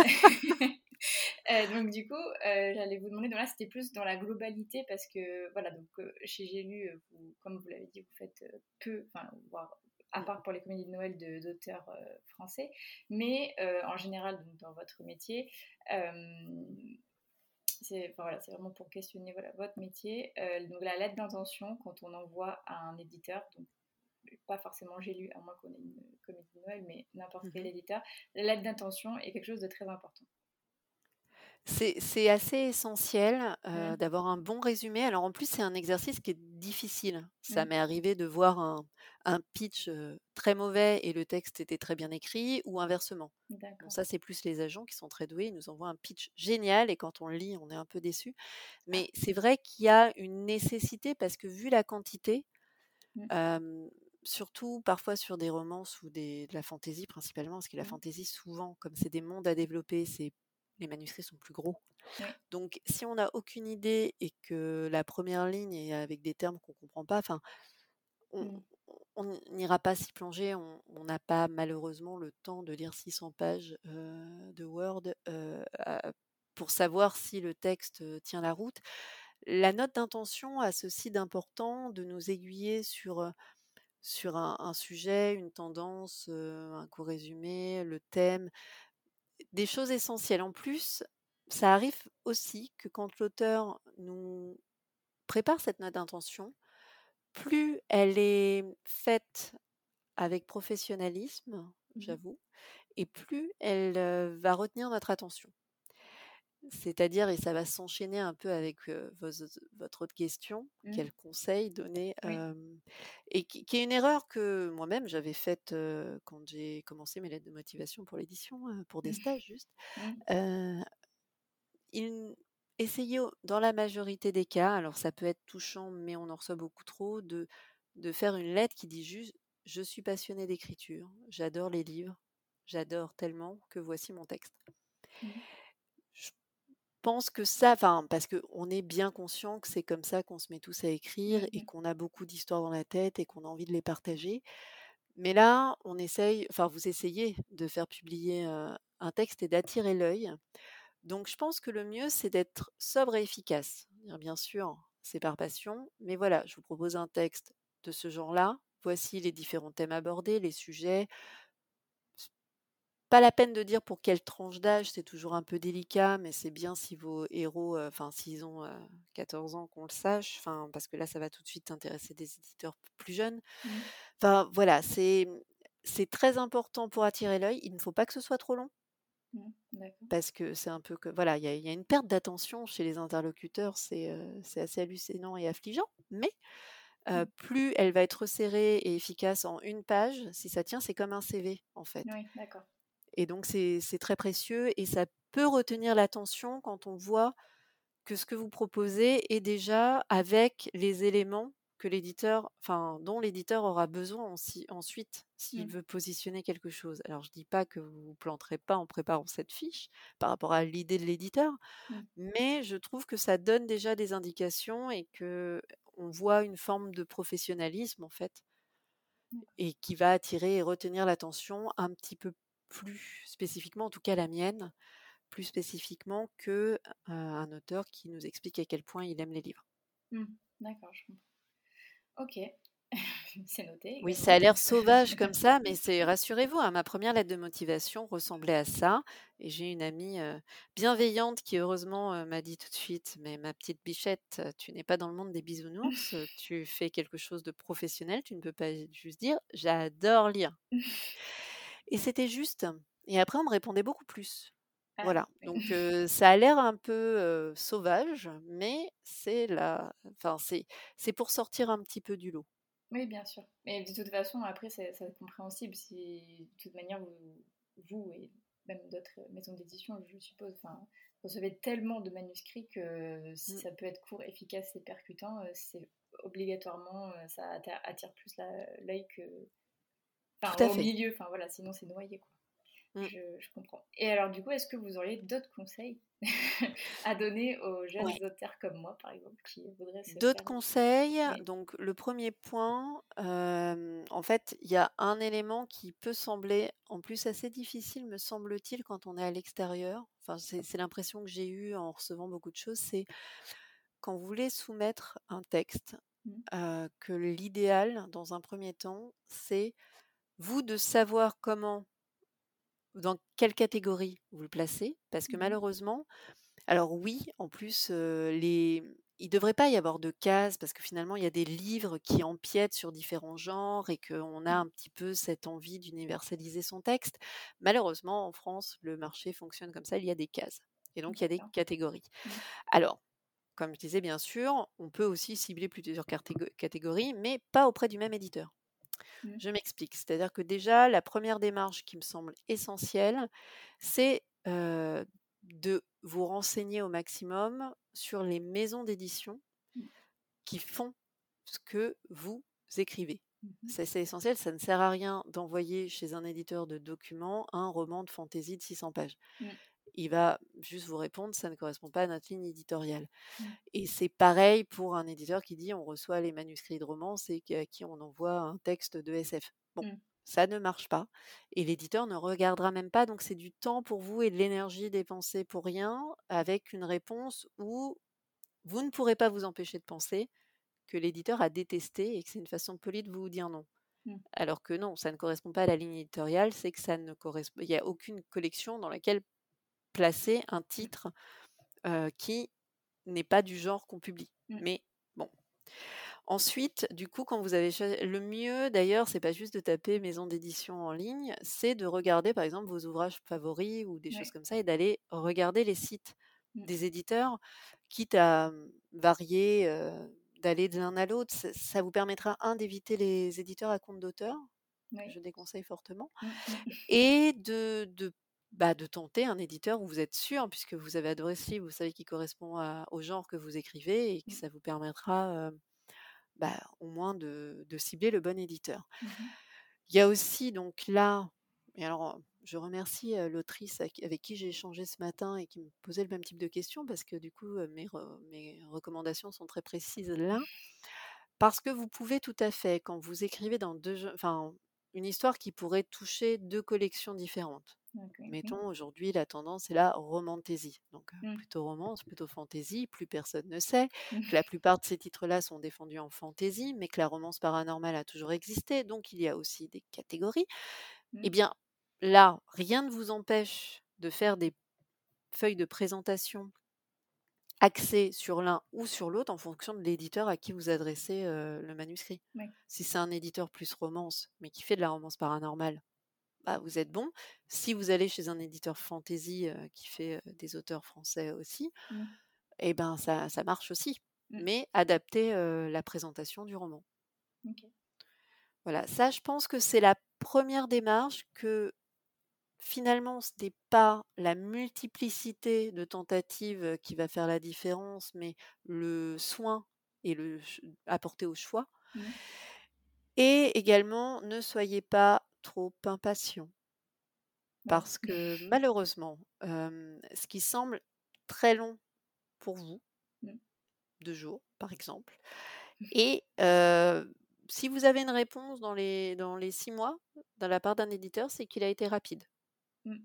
euh, donc, du coup, j'allais vous demander, donc là, c'était plus dans la globalité parce que, voilà, donc chez J'ai lu, vous, comme vous l'avez dit, vous faites peu, voire à part pour les comédies de Noël d'auteurs français, mais en général, donc, dans votre métier, c'est voilà, vraiment pour questionner voilà, votre métier. donc la lettre d'intention, quand on envoie à un éditeur, donc pas forcément j'ai lu, à moins qu'on ait une comédie de Noël, mais n'importe quel éditeur, la lettre d'intention est quelque chose de très important. C'est assez essentiel euh, d'avoir un bon résumé. Alors en plus, c'est un exercice qui est difficile. Ça Mmh. m'est arrivé de voir un, un pitch euh, très mauvais et le texte était très bien écrit, ou inversement. Bon, ça, c'est plus les agents qui sont très doués. Ils nous envoient un pitch génial et quand on le lit, on est un peu déçu. Mais c'est vrai qu'il y a une nécessité parce que vu la quantité, Mmh. euh, surtout parfois sur des romances ou des, de la fantaisie principalement, parce que la Mmh. fantaisie, souvent, comme c'est des mondes à développer, c'est les manuscrits sont plus gros. Donc, si on n'a aucune idée et que la première ligne est avec des termes qu'on ne comprend pas, enfin, Mmh. on n'ira pas s'y plonger. On n'a pas malheureusement le temps de lire 600 pages euh, de Word euh, pour savoir si le texte tient la route. La note d'intention a ceci d'important de nous aiguiller sur, sur un, un sujet, une tendance, euh, un court résumé, le thème, des choses essentielles. En plus, ça arrive aussi que quand l'auteur nous prépare cette note d'intention, plus elle est faite avec professionnalisme, Mmh. j'avoue, et plus elle va retenir notre attention. C'est-à-dire, et ça va s'enchaîner un peu avec euh, vos- votre autre question, Mmh. quel conseil donner Oui. euh, Et qui, qui est une erreur que moi-même j'avais faite euh, quand j'ai commencé mes lettres de motivation pour l'édition, pour des stages juste. Mmh. Euh, il, essayez dans la majorité des cas, alors ça peut être touchant, mais on en reçoit beaucoup trop, de, de faire une lettre qui dit juste Je suis passionné d'écriture, j'adore les livres, j'adore tellement que voici mon texte. Mmh. Pense que ça, enfin, parce qu'on est bien conscient que c'est comme ça qu'on se met tous à écrire et Mmh. qu'on a beaucoup d'histoires dans la tête et qu'on a envie de les partager. Mais là, on essaye, enfin, vous essayez de faire publier euh, un texte et d'attirer l'œil. Donc, je pense que le mieux, c'est d'être sobre et efficace. Bien sûr, c'est par passion, mais voilà, je vous propose un texte de ce genre-là. Voici les différents thèmes abordés, les sujets. Pas la peine de dire pour quelle tranche d'âge, c'est toujours un peu délicat, mais c'est bien si vos héros, enfin s'ils ont 14 ans, qu'on le sache, enfin parce que là, ça va tout de suite intéresser des éditeurs plus jeunes. Mmh. Enfin voilà, c'est c'est très important pour attirer l'œil. Il ne faut pas que ce soit trop long. Mmh, d'accord. Parce que c'est un peu que voilà, il y a, y a une perte d'attention chez les interlocuteurs, c'est c'est assez hallucinant et affligeant. Mais Mmh. plus elle va être resserrée et efficace en une page, si ça tient, c'est comme un CV en fait. Oui, d'accord. Et donc c'est très précieux et ça peut retenir l'attention quand on voit que ce que vous proposez est déjà avec les éléments que l'éditeur, enfin dont l'éditeur aura besoin ensuite s'il Mmh. veut positionner quelque chose. Alors je dis pas que vous vous planterez pas en préparant cette fiche par rapport à l'idée de l'éditeur, Mmh. mais je trouve que ça donne déjà des indications et que on voit une forme de professionnalisme en fait D'accord. et qui va attirer et retenir l'attention un petit peu plus spécifiquement, en tout cas la mienne, plus spécifiquement que euh, un auteur qui nous explique à quel point il aime les livres. Mmh. D'accord, je comprends. Ok, c'est noté. Oui, ça a l'air sauvage comme ça, mais c'est rassurez-vous, hein, ma première lettre de motivation ressemblait à ça. Et j'ai une amie euh, bienveillante qui heureusement euh, m'a dit tout de suite, mais ma petite bichette, tu n'es pas dans le monde des bisounours, tu fais quelque chose de professionnel, tu ne peux pas juste dire j'adore lire. Et c'était juste. Et après, on me répondait beaucoup plus. Ah, Voilà. oui. Donc euh, ça a l'air un peu euh, sauvage, mais c'est la, enfin c'est pour sortir un petit peu du lot. Oui, bien sûr. Mais de toute façon, après, c'est compréhensible si, de toute manière, vous, vous et même d'autres maisons d'édition, je suppose, enfin, recevez tellement de manuscrits que si Mm. ça peut être court, efficace et percutant, c'est obligatoirement, ça attire, plus l'œil que. Enfin, Tout à au fait. milieu, enfin voilà, sinon c'est noyé, quoi. Mm. Je, je comprends. Et alors, du coup, est-ce que vous auriez d'autres conseils à donner aux jeunes Ouais. auteurs comme moi, par exemple, qui voudraient se D'autres faire- conseils? Oui. Donc le premier point, euh, en fait, il y a un élément qui peut sembler en plus assez difficile, me semble-t-il, quand on est à l'extérieur. Enfin, c'est c'est l'impression que j'ai eue en recevant beaucoup de choses. C'est quand vous voulez soumettre un texte, Mm. euh, que l'idéal, dans un premier temps, c'est vous de savoir comment, dans quelle catégorie vous le placez, parce que Mhm. malheureusement, alors oui, en plus, euh, les... il ne devrait pas y avoir de cases, parce que finalement, il y a des livres qui empiètent sur différents genres et qu'on a Mm. un petit peu cette envie d'universaliser son texte. Malheureusement, en France, le marché fonctionne comme ça, il y a des cases. Et donc, il y a des catégories. Alors, comme je disais, bien sûr, on peut aussi cibler plusieurs catégo- catégories, mais pas auprès du même éditeur. Mm. Je m'explique. C'est-à-dire que déjà, la première démarche qui me semble essentielle, c'est euh, de vous renseigner au maximum sur les maisons d'édition Mm. qui font ce que vous écrivez. Ça, C'est essentiel, ça ne sert à rien d'envoyer chez un éditeur de documents un roman de fantaisie de 600 pages. Il va juste vous répondre, ça ne correspond pas à notre ligne éditoriale. Mm. Et c'est pareil pour un éditeur qui dit on reçoit les manuscrits de romance et à qui on envoie un texte de SF. Bon, Mm. ça ne marche pas. Et l'éditeur ne regardera même pas, donc c'est du temps pour vous et de l'énergie dépensée pour rien, avec une réponse où vous ne pourrez pas vous empêcher de penser que l'éditeur a détesté et que c'est une façon polie de vous dire non. Mm. Alors que non, ça ne correspond pas à la ligne éditoriale, c'est que ça ne correspond. Il n'y a aucune collection dans laquelle placer un titre euh, qui n'est pas du genre qu'on publie. Mm. Mais bon. Ensuite, du coup, quand vous avez le mieux, d'ailleurs, c'est pas juste de taper maison d'édition en ligne, c'est de regarder, par exemple, vos ouvrages favoris ou des Ouais. choses comme ça, et d'aller regarder les sites Mm. des éditeurs, quitte à varier, euh, d'aller de l'un à l'autre. Ça, ça vous permettra un d'éviter les éditeurs à compte d'auteur, Oui. que je déconseille fortement, et de, de, bah, de tenter un éditeur où vous êtes sûr, puisque vous avez adoré ce livre, vous savez qu'il correspond à- au genre que vous écrivez et que Mm. ça vous permettra euh, bah, au moins de, de cibler le bon éditeur. Mhm. Il y a aussi donc là, et alors je remercie l'autrice avec, qui j'ai échangé ce matin et qui me posait le même type de questions parce que du coup mes, re- mes recommandations sont très précises là. Parce que vous pouvez tout à fait, quand vous écrivez dans deux, enfin une histoire qui pourrait toucher deux collections différentes. Mettons, aujourd'hui, la tendance est la romantaisie. Donc, euh, Mm. plutôt romance, plutôt fantaisie. Plus personne ne sait Mm. que la plupart de ces titres-là sont défendus en fantaisie, mais que la romance paranormale a toujours existé. Donc, il y a aussi des catégories. Mm. Eh bien, là, rien ne vous empêche de faire des feuilles de présentation axées sur l'un ou sur l'autre en fonction de l'éditeur à qui vous adressez le manuscrit. Si c'est un éditeur plus romance, mais qui fait de la romance paranormale, bah, vous êtes bon. Si vous allez chez un éditeur fantasy qui fait des auteurs français aussi, mmh. et eh ben ça, ça marche aussi. Mmh. Mais adaptez la présentation du roman. Voilà, ça je pense que c'est la première démarche que finalement ce n'est pas la multiplicité de tentatives qui va faire la différence, mais le soin et le apporté au choix. Mmh. Et également, ne soyez pas trop impatient. Parce que malheureusement, ce qui semble très long pour vous, mmh. deux jours par exemple, et si vous avez une réponse dans les, dans les six mois de la part d'un éditeur, c'est qu'il a été rapide. Mmh.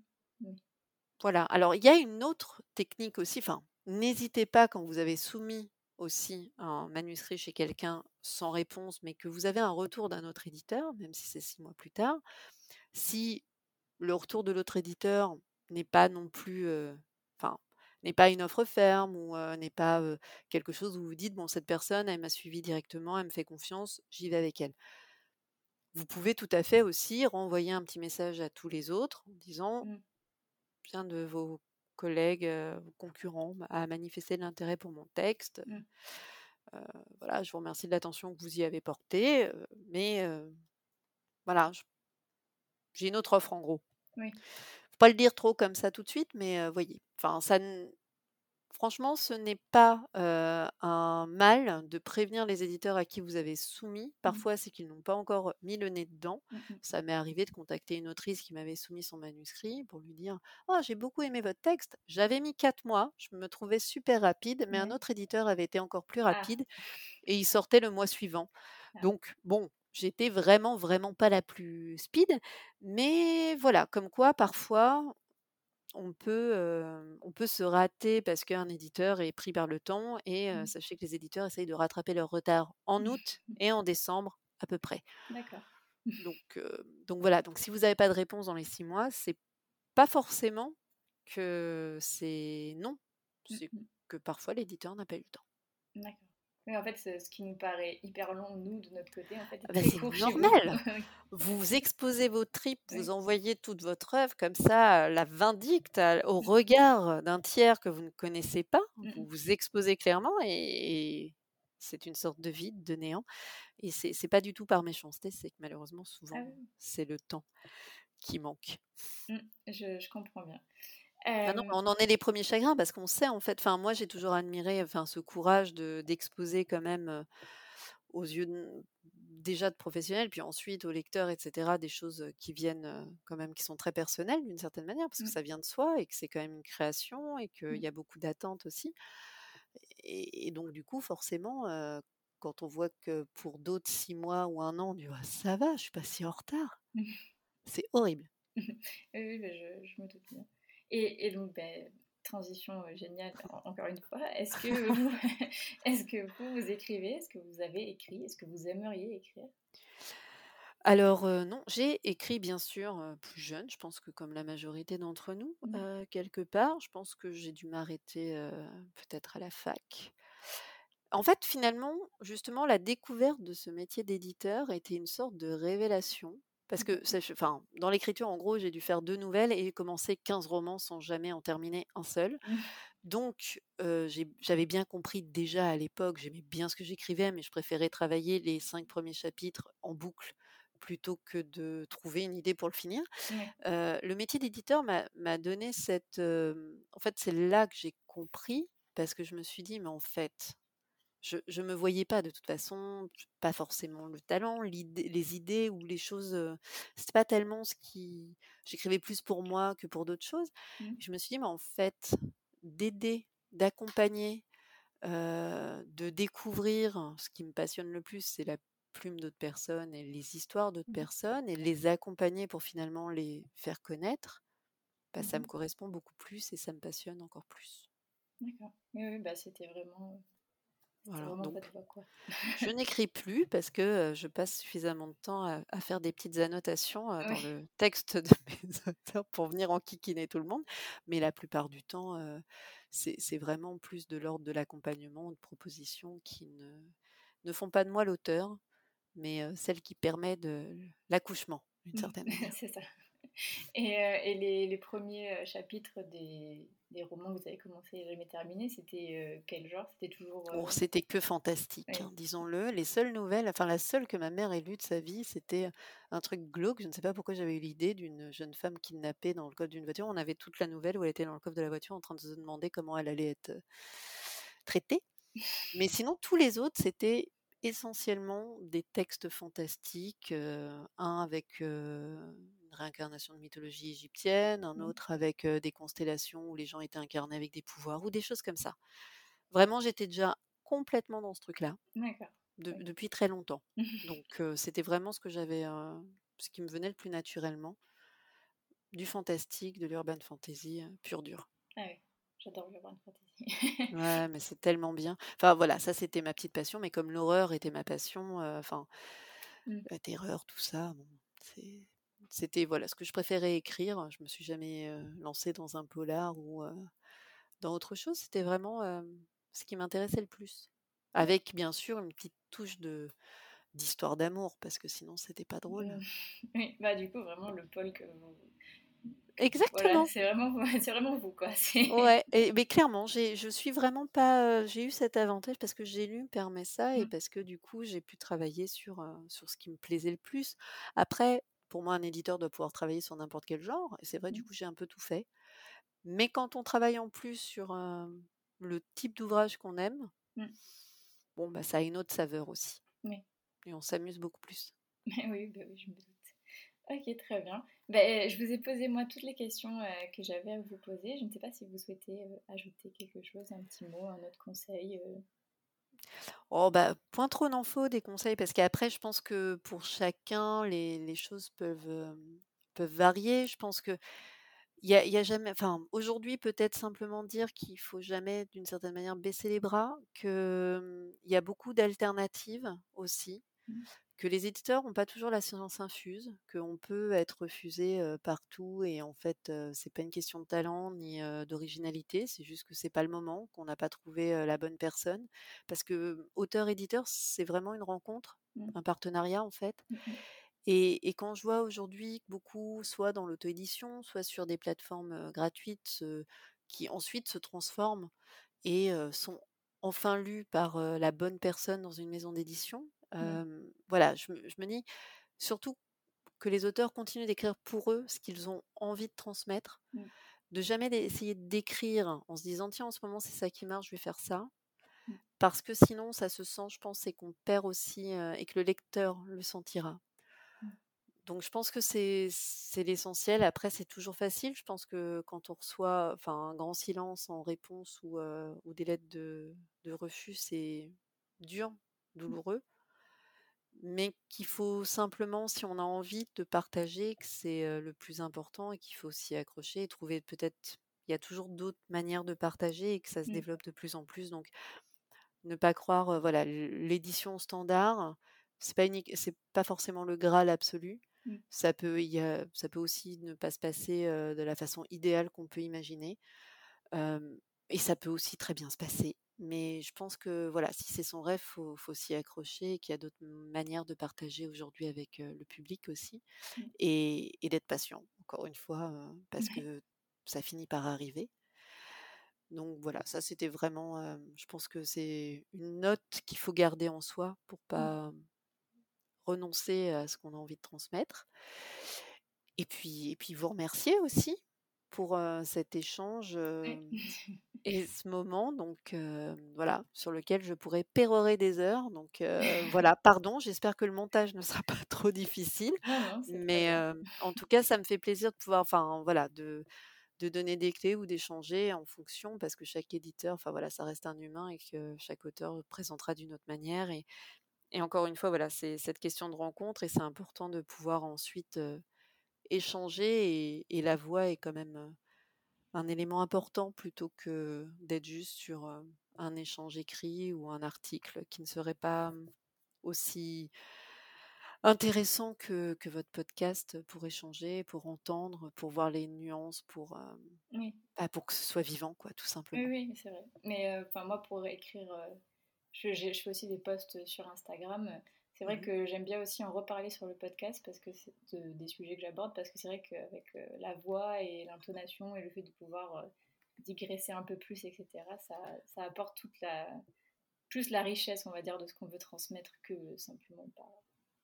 Voilà. Alors, il y a une autre technique aussi. Enfin, n'hésitez pas quand vous avez soumis aussi un manuscrit chez quelqu'un sans réponse, mais que vous avez un retour d'un autre éditeur, même si c'est six mois plus tard. Si le retour de l'autre éditeur n'est pas non plus, enfin, n'est pas une offre ferme ou n'est pas quelque chose où vous dites bon cette personne elle m'a suivi directement, elle me fait confiance, j'y vais avec elle. Vous pouvez tout à fait aussi renvoyer un petit message à tous les autres en disant mmh. bien de vos collègues, vos concurrents à manifester de l'intérêt pour mon texte. Mmh. voilà, je vous remercie de l'attention que vous y avez portée, mais voilà, j'ai une autre offre en gros. Oui pas le dire trop comme ça tout de suite, mais voyez, enfin, ça, franchement, ce n'est pas un mal de prévenir les éditeurs à qui vous avez soumis. Mmh Parfois, c'est qu'ils n'ont pas encore mis le nez dedans. Mmh ça m'est arrivé de contacter une autrice qui m'avait soumis son manuscrit pour lui dire Oh, j'ai beaucoup aimé votre texte. J'avais mis quatre mois. Je me trouvais super rapide, mais un autre éditeur avait été encore plus ah. rapide et il sortait le mois suivant. Ah. Donc, bon, J'étais vraiment, vraiment pas la plus speed, mais voilà, comme quoi parfois on peut, on peut se rater parce qu'un éditeur est pris par le temps et mmh. sachez que les éditeurs essayent de rattraper leur retard en août et en décembre à peu près. D'accord. Donc, donc voilà, donc si vous n'avez pas de réponse dans les six mois, c'est pas forcément que c'est non, mmh c'est que parfois l'éditeur n'a pas eu le temps. D'accord. Oui, en fait, ce qui nous paraît hyper long, nous, de notre côté, en fait, ah bah, c'est normal. Vous. exposez vos tripes, vous envoyez toute votre œuvre, comme ça, la vindicte au mmh. regard d'un tiers que vous ne connaissez pas. Mmh vous vous exposez clairement et, c'est une sorte de vide, de néant. Et c'est, pas du tout par méchanceté, c'est que malheureusement, ah souvent, c'est le temps qui manque. Je, je comprends bien. Ah on en est les premiers chagrins parce qu'on sait en fait. Enfin, moi, j'ai toujours admiré, enfin, ce courage de d'exposer quand même aux yeux déjà de professionnels, puis ensuite aux lecteurs, etc. Des choses qui viennent quand même, qui sont très personnelles d'une certaine manière, parce que mmh. ça vient de soi et que c'est quand même une création et qu'il mmh. y a beaucoup d'attentes aussi. Et, donc du coup, forcément, quand on voit que pour d'autres six mois ou un an, on dit «Ah, ça va, je suis pas si en retard. c'est horrible. oui, je, je me doute bien. Et, donc, ben, transition euh, géniale, encore une fois. Est-ce que, vous, est que vous, vous écrivez? Est-ce que vous avez écrit? Est-ce que vous aimeriez écrire? Alors euh, non, j'ai écrit bien sûr euh, plus jeune, je pense que comme la majorité d'entre nous, mmh. quelque part, je pense que j'ai dû m'arrêter peut-être à la fac. En fait, finalement, justement, la découverte de ce métier d'éditeur était une sorte de révélation parce que enfin, dans l'écriture, en gros, j'ai dû faire deux nouvelles et commencer 15 romans sans jamais en terminer un seul. Mmh. Donc, j'avais bien compris déjà à l'époque, j'aimais bien ce que j'écrivais, mais je préférais travailler les cinq premiers chapitres en boucle plutôt que de trouver une idée pour le finir. le métier d'éditeur m'a donné cette... en fait, c'est là que j'ai compris, parce que je me suis dit, mais en fait, je ne me voyais pas de toute façon, pas forcément le talent, les idées ou les choses, c'était pas tellement ce qui j'écrivais plus pour moi que pour d'autres choses. Mmh. Je me suis dit: «Mais en fait, d'aider, d'accompagner, de découvrir, ce qui me passionne le plus, c'est la plume d'autres personnes et les histoires d'autres mmh. personnes et les accompagner pour finalement les faire connaître, bah, ça me mmh correspond beaucoup plus et ça me passionne encore plus». D'accord. Oui, oui, bah, c'était vraiment Voilà, donc, je n'écris plus parce que je passe suffisamment de temps à, faire des petites annotations dans le texte de mes auteurs pour venir enquiquiner tout le monde. Mais la plupart du temps, c'est vraiment plus de l'ordre de l'accompagnement, de propositions qui ne, ne font pas de moi l'auteur, mais celle qui permet de l'accouchement, d'une certaine manière. c'est ça. Et, et les, les, premiers chapitres des, des, romans que vous avez commencé et jamais terminé, c'était quel genre? C'était toujours. Oh, c'était que fantastique, hein, disons-le. Les seules nouvelles, enfin la seule que ma mère ait lue de sa vie, c'était un truc glauque. Je ne sais pas pourquoi j'avais eu l'idée d'une jeune femme kidnappée dans le coffre d'une voiture. On avait toute la nouvelle où elle était dans le coffre de la voiture en train de se demander comment elle allait être traitée. Mais sinon, tous les autres, c'était essentiellement des textes fantastiques, un avec une réincarnation de mythologie égyptienne, un mmh. autre avec des constellations où les gens étaient incarnés avec des pouvoirs ou des choses comme ça. Vraiment, j'étais déjà complètement dans ce truc-là depuis très longtemps. Donc, c'était vraiment ce que j'avais, ce qui me venait le plus naturellement, du fantastique, de l'urban fantasy pur dur. Ah oui. J'adore l'urban fantasy. ouais, mais c'est tellement bien. Enfin voilà, ça c'était ma petite passion, mais comme l'horreur était ma passion, enfin mmh. la terreur, tout ça, c'était voilà ce que je préférais écrire. Je me suis jamais lancée dans un polar ou dans autre chose. C'était vraiment ce qui m'intéressait le plus, avec bien sûr une petite touche de d'histoire d'amour parce que sinon c'était pas drôle. Mmh. Oui, bah du coup vraiment le pôle que Exactement. c'est vraiment, vraiment vous, quoi. Ouais, et, mais clairement, je suis vraiment pas. j'ai eu cet avantage parce que j'ai lu permet ça et mmh. parce que du coup, j'ai pu travailler sur, sur ce qui me plaisait le plus. Après, pour moi, un éditeur doit pouvoir travailler sur n'importe quel genre, et c'est vrai, du mmh. coup, j'ai un peu tout fait. Mais quand on travaille en plus sur le type d'ouvrage qu'on aime, mmh. bon, bah, ça a une autre saveur aussi. Et on s'amuse beaucoup plus. oui, bah oui, je me Ok, très bien. Ben, je vous ai posé moi toutes les questions euh, que j'avais à vous poser. Je ne sais pas si vous souhaitez euh, ajouter quelque chose, un petit mot, un autre conseil. Euh. Oh bah point trop d'infos, des conseils, parce qu'après je pense que pour chacun les, choses peuvent, peuvent varier. Je pense que il y a, aujourd'hui peut-être simplement dire qu'il faut jamais d'une certaine manière baisser les bras, qu'il hum, y a beaucoup d'alternatives aussi. Que les éditeurs n'ont pas toujours la science infuse, qu'on peut être refusé partout et en fait c'est pas une question de talent ni d'originalité, c'est juste que c'est pas le moment, qu'on n'a pas trouvé la bonne personne. Parce que auteur-éditeur c'est vraiment une rencontre, mmh. un partenariat en fait. Mmh et, et, quand je vois aujourd'hui beaucoup, soit dans l'auto-édition, soit sur des plateformes gratuites, qui ensuite se transforment et sont enfin lus par la bonne personne dans une maison d'édition, voilà, je, me dis surtout que les auteurs continuent d'écrire pour eux ce qu'ils ont envie de transmettre, mmh. de jamais essayer d'écrire en se disant tiens en ce moment c'est ça qui marche, je vais faire ça, mmh. parce que sinon ça se sent, je pense, et qu'on perd aussi et que le lecteur le sentira. Mmh. Donc je pense que c'est l'essentiel. Après, c'est toujours facile. Je pense que quand on reçoit enfin, un grand silence en réponse ou, ou des lettres de, de refus, c'est dur, douloureux mais qu'il faut simplement, si on a envie de partager, que c'est le plus important et qu'il faut s'y accrocher et trouver peut-être, il y a toujours d'autres manières de partager et que ça se mmh. développe de plus en plus. Donc, ne pas croire, voilà, l'édition standard, c'est pas unique, c'est pas forcément le graal absolu. Mmh. Ça peut, y a, ça peut aussi ne pas se passer de la façon idéale qu'on peut imaginer. et ça peut aussi très bien se passer. Mais je pense que voilà, si c'est son rêve, faut, faut s'y accrocher et qu'il y a d'autres manières de partager aujourd'hui avec le public aussi. Mmh. Et, d'être patient, encore une fois, parce que ça finit par arriver. Donc voilà, ça c'était vraiment, je pense que c'est une note qu'il faut garder en soi pour mmh. pas renoncer à ce qu'on a envie de transmettre. Et puis, et puis vous remercier aussi pour cet échange et ce moment, donc voilà, sur lequel je pourrais pérorer des heures. Donc voilà, pardon, j'espère que le montage ne sera pas trop difficile, mais en tout cas, ça me fait plaisir de pouvoir, enfin voilà, de de donner des clés ou d'échanger en fonction, parce que chaque éditeur, enfin voilà, ça reste un humain et que chaque auteur présentera d'une autre manière. Et, et encore une fois, voilà, c'est cette question de rencontre et c'est important de pouvoir ensuite échanger et, la voix est quand même un élément important plutôt que d'être juste sur un échange écrit ou un article qui ne serait pas aussi intéressant que, que votre podcast pour échanger, pour entendre, pour voir les nuances, pour, bah, pour que ce soit vivant, quoi, tout simplement. Oui, oui, c'est vrai. Mais moi, pour écrire, je, je, fais aussi des posts sur Instagram. C'est vrai que j'aime bien aussi en reparler sur le podcast parce que c'est des sujets que j'aborde parce que c'est vrai qu'avec la voix et l'intonation et le fait de pouvoir digresser un peu plus, etc., ça, ça apporte toute la, plus la richesse, on va dire, de ce qu'on veut transmettre que simplement par,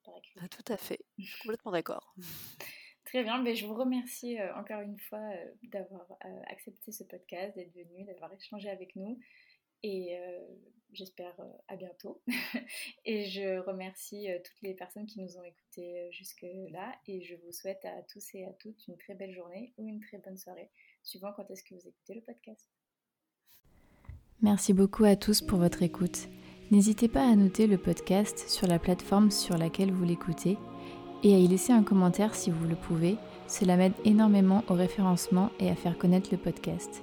par écrit. Ah, tout à fait, je suis complètement d'accord. Très bien, mais je vous remercie encore une fois d'avoir accepté ce podcast, d'être venu, d'avoir échangé avec nous. Et j'espère à bientôt. et je remercie toutes les personnes qui nous ont écoutés jusque-là. Et je vous souhaite à tous et à toutes une très belle journée ou une très bonne soirée, suivant quand est-ce que vous écoutez le podcast. Merci beaucoup à tous pour votre écoute. N'hésitez pas à noter le podcast sur la plateforme sur laquelle vous l'écoutez et à y laisser un commentaire si vous le pouvez. Cela m'aide énormément au référencement et à faire connaître le podcast.